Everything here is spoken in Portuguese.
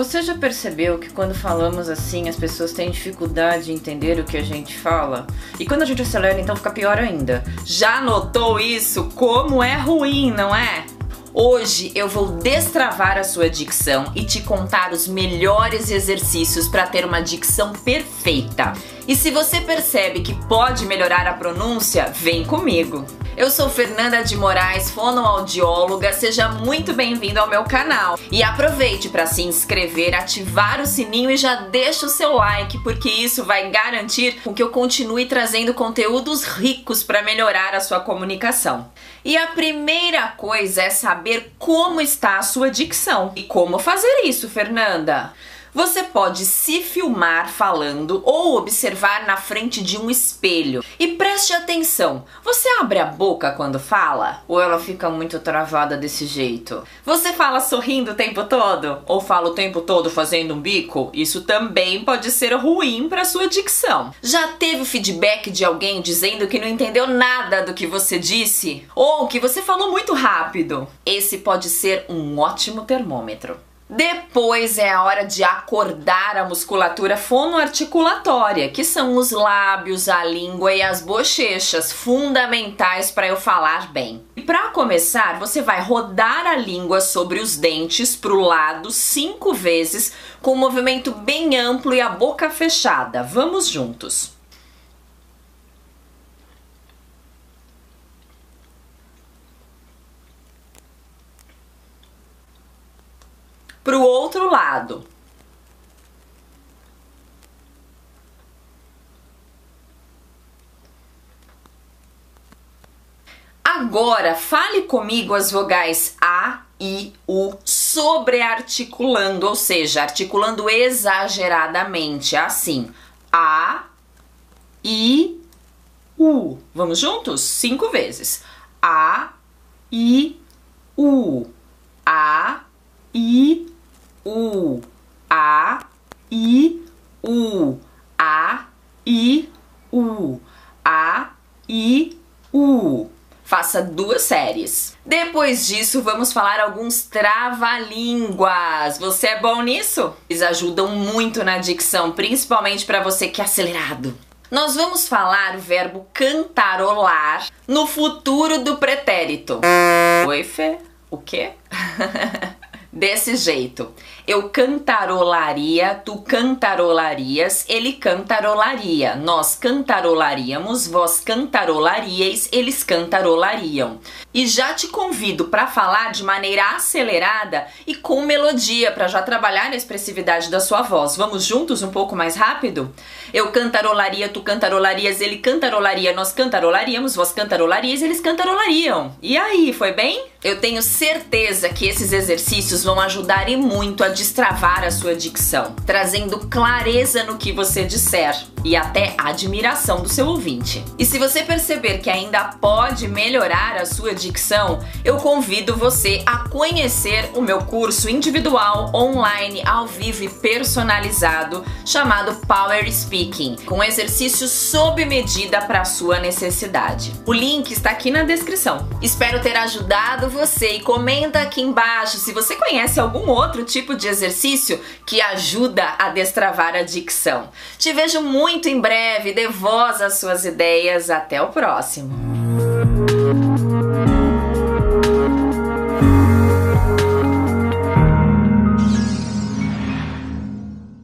Você já percebeu que quando falamos assim as pessoas têm dificuldade em entender o que a gente fala? E quando a gente acelera, então fica pior ainda. Já notou isso? Como é ruim, não é? Hoje eu vou destravar a sua dicção e te contar os melhores exercícios para ter uma dicção perfeita. E se você percebe que pode melhorar a pronúncia, vem comigo. Eu sou Fernanda de Moraes, fonoaudióloga. Seja muito bem-vindo ao meu canal. E aproveite para se inscrever, ativar o sininho e já deixa o seu like, porque isso vai garantir que eu continue trazendo conteúdos ricos para melhorar a sua comunicação. E a primeira coisa é saber como está a sua dicção. E como fazer isso, Fernanda? Você pode se filmar falando ou observar na frente de um espelho. E preste atenção: você abre a boca quando fala? Ou ela fica muito travada desse jeito? Você fala sorrindo o tempo todo? Ou fala o tempo todo fazendo um bico? Isso também pode ser ruim para sua dicção. Já teve feedback de alguém dizendo que não entendeu nada do que você disse? Ou que você falou muito rápido? Esse pode ser um ótimo termômetro. Depois é a hora de acordar a musculatura fonoarticulatória, que são os lábios, a língua e as bochechas, fundamentais para eu falar bem. E para começar, você vai rodar a língua sobre os dentes para o lado cinco vezes, com um movimento bem amplo e a boca fechada. Vamos juntos. Para o outro lado. Agora, fale comigo as vogais A, I, U sobrearticulando, ou seja, articulando exageradamente, assim. A, I, U. Vamos juntos? Cinco vezes. A, I, U. A, I, U, A, I, U, A, I, U, A, I, U. Faça duas séries. Depois disso, vamos falar alguns trava-línguas. Você é bom nisso? Eles ajudam muito na dicção, principalmente para você que é acelerado. Nós vamos falar o verbo cantarolar no futuro do pretérito. Oi, Fê? O quê? desse jeito. Eu cantarolaria, tu cantarolarias, ele cantarolaria, nós cantarolaríamos, vós cantarolaríeis, eles cantarolariam. E já te convido para falar de maneira acelerada e com melodia para já trabalhar a expressividade da sua voz. Vamos juntos um pouco mais rápido? Eu cantarolaria, tu cantarolarias, ele cantarolaria, nós cantarolaríamos, vós cantarolarias, eles cantarolariam. E aí, foi bem? Eu tenho certeza que esses exercícios vão ajudar e muito a destravar a sua dicção, trazendo clareza no que você disser e até admiração do seu ouvinte. E se você perceber que ainda pode melhorar a sua dicção, eu convido você a conhecer o meu curso individual, online, ao vivo e personalizado chamado Power Speaking, com exercícios sob medida para sua necessidade. O link está aqui na descrição. Espero ter ajudado você e comenta aqui embaixo se você conhece algum outro tipo de exercício que ajuda a destravar a dicção. Te vejo muito em breve, dê voz às suas ideias. Até o próximo!